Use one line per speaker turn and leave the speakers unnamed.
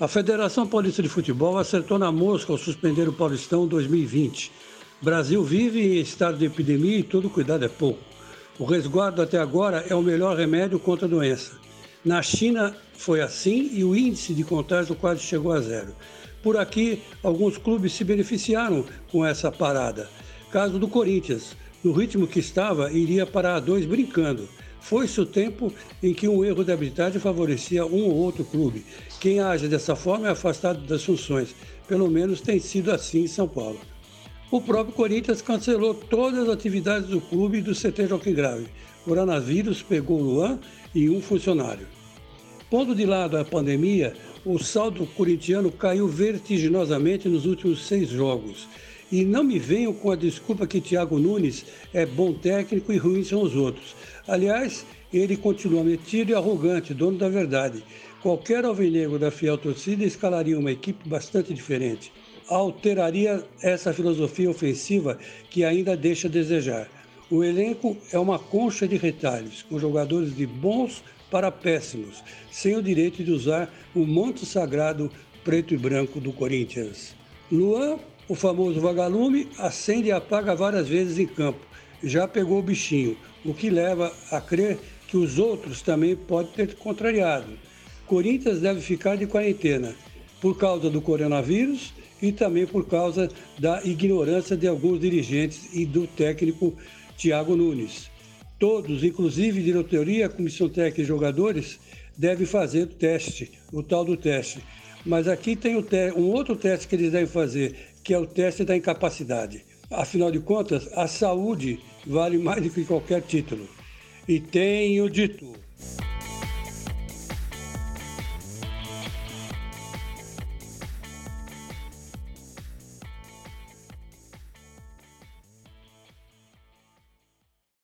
A Federação Paulista de Futebol acertou na mosca ao suspender o Paulistão 2020. Brasil vive em estado de epidemia e todo cuidado é pouco. O resguardo até agora é o melhor remédio contra a doença. Na China foi assim e o índice de contágio quase chegou a zero. Por aqui, alguns clubes se beneficiaram com essa parada. Caso do Corinthians, no ritmo que estava, iria para a dois brincando. Foi-se o tempo em que um erro de arbitragem favorecia um ou outro clube. Quem age dessa forma é afastado das funções. Pelo menos tem sido assim em São Paulo. O próprio Corinthians cancelou todas as atividades do clube e do CT Joaquim Grave. O coronavírus pegou Luan e um funcionário. Pondo de lado a pandemia, o saldo corintiano caiu vertiginosamente nos últimos seis jogos. E não me venham com a desculpa que Thiago Nunes é bom técnico e ruim são os outros. Aliás, ele continua metido e arrogante, dono da verdade. Qualquer alvinegro da fiel torcida escalaria uma equipe bastante diferente. Alteraria essa filosofia ofensiva que ainda deixa a desejar. O elenco é uma concha de retalhos, com jogadores de bons para péssimos, sem o direito de usar o manto sagrado preto e branco do Corinthians. Luan o famoso vagalume acende e apaga várias vezes em campo. Já pegou o bichinho, o que leva a crer que os outros também podem ter contrariado. Corinthians deve ficar de quarentena por causa do coronavírus e também por causa da ignorância de alguns dirigentes e do técnico Thiago Nunes. Todos, inclusive diretoria, comissão técnica e jogadores, devem fazer o teste, o tal do teste. Mas aqui tem um outro teste que eles devem fazer, que é o teste da incapacidade. Afinal de contas, a saúde vale mais do que qualquer título. E tenho dito.